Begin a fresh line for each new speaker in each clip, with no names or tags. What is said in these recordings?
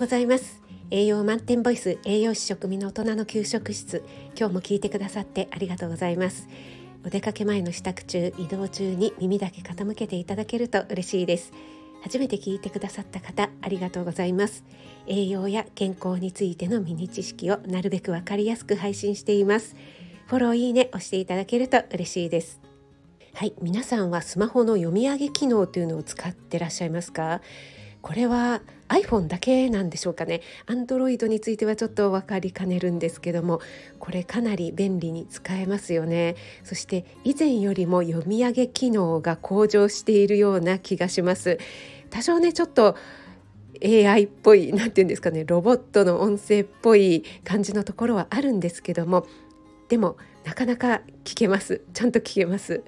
ございます。栄養満点ボイス栄養士食味の大人の給食室。今日も聞いてくださってありがとうございます。お出かけ前の支度中移動中に耳だけ傾けていただけると嬉しいです。初めて聞いてくださった方ありがとうございます。栄養や健康についてのミニ知識をなるべくわかりやすく配信しています。フォローいいね押していただけると嬉しいです。はい皆さんはスマホの読み上げ機能というのを使ってらっしゃいますか？これは iPhone だけなんでしょうかね。Android についてはちょっと分かりかねるんですけどもこれかなり便利に使えますよね。そして以前よりも読み上げ機能が向上しているような気がします。多少ねちょっと AI っぽい何て言うんですかねロボットの音声っぽい感じのところはあるんですけどもでもなかなか聞けます。ちゃんと聞けます。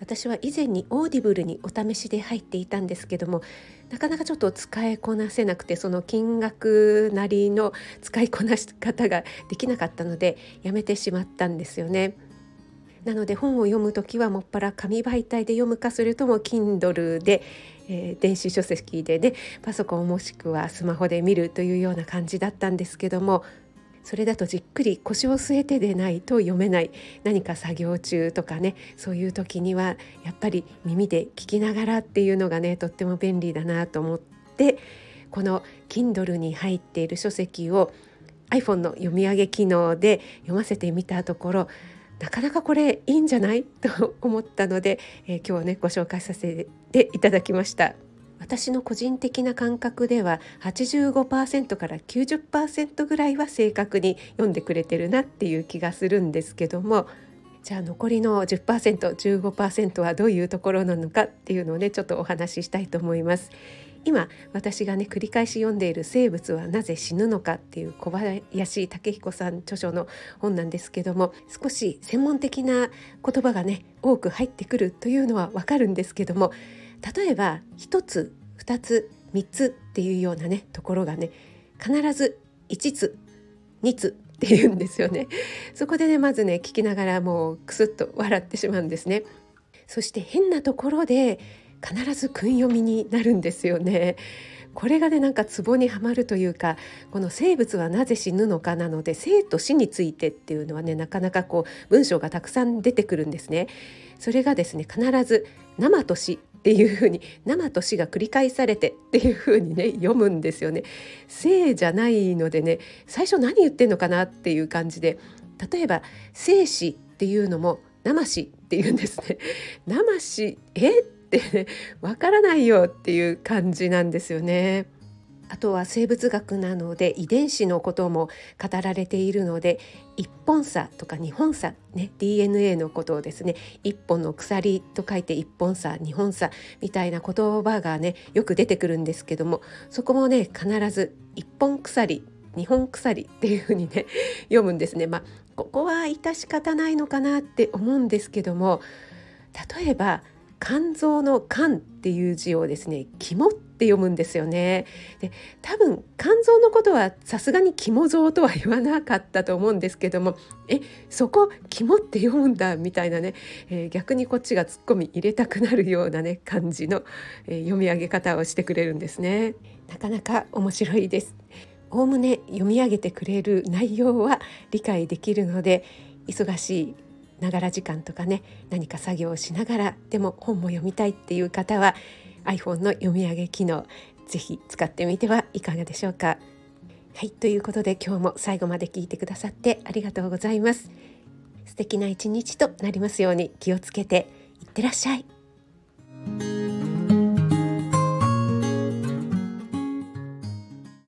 私は以前にオーディブルにお試しで入っていたんですけどもなかなかちょっと使いこなせなくてその金額なりの使いこなし方ができなかったのでやめてしまったんですよね。なので本を読む時はもっぱら紙媒体で読むかそれとも Kindle で、えー、電子書籍でねパソコンもしくはスマホで見るというような感じだったんですけどもそれだとじっくり腰を据えてでないと読めない何か作業中とかねそういう時にはやっぱり耳で聞きながらっていうのがねとっても便利だなと思ってこの Kindle に入っている書籍を iPhone の読み上げ機能で読ませてみたところなかなかこれいいんじゃない？と思ったので、えー、今日はねご紹介させていただきました。私の個人的な感覚では85%から90%ぐらいは正確に読んでくれてるなっていう気がするんですけどもじゃあ残りの 10%15% はどういうところなのかっていうのをねちょっとお話ししたいと思います。今私がね繰り返し読んでいる「生物はなぜ死ぬのか」っていう小林武彦さん著書の本なんですけども少し専門的な言葉がね多く入ってくるというのはわかるんですけども例えば1つ2つ3つっていうようなねところがね必ず5つ2つって言うんですよね。そこでねまずね聞きながらもうクスッと笑ってしまうんですね。そして変なところで必ず訓読みになるんですよね。これがねなんかツボにはまるというかこの生物はなぜ死ぬのかなので生と死についてっていうのはねなかなかこう文章がたくさん出てくるんですね。それがですね必ず生と死っていうふうに生と死が繰り返されてっていうふうにね読むんですよね。生じゃないのでね最初何言ってんのかなっていう感じで例えば生死っていうのも生死っていうんですね。生死え？ってわ、ね、からないよっていう感じなんですよね。あとは生物学なので遺伝子のことも語られているので一本差とか二本差、ね、DNA のことをですね一本の鎖と書いて一本差二本差みたいな言葉がねよく出てくるんですけどもそこもね必ず一本鎖日本鎖っていうふうにね読むんですね。まあ、ここは致し方ないのかなって思うんですけども例えば肝臓の肝っていう字をですね肝って読むんですよね。で多分肝臓のことはさすがに肝臓とは言わなかったと思うんですけどもえそこ肝って読むんだみたいなね、えー、逆にこっちがツッコミ入れたくなるようなね感じの、えー、読み上げ方をしてくれるんですね。なかなか面白いです。おおむね読み上げてくれる内容は理解できるので忙しいながら時間とかね何か作業をしながらでも本も読みたいっていう方は iPhone の読み上げ機能ぜひ使ってみてはいかがでしょうか。はいということで今日も最後まで聞いてくださってありがとうございます。素敵な一日となりますように気をつけていってらっしゃい。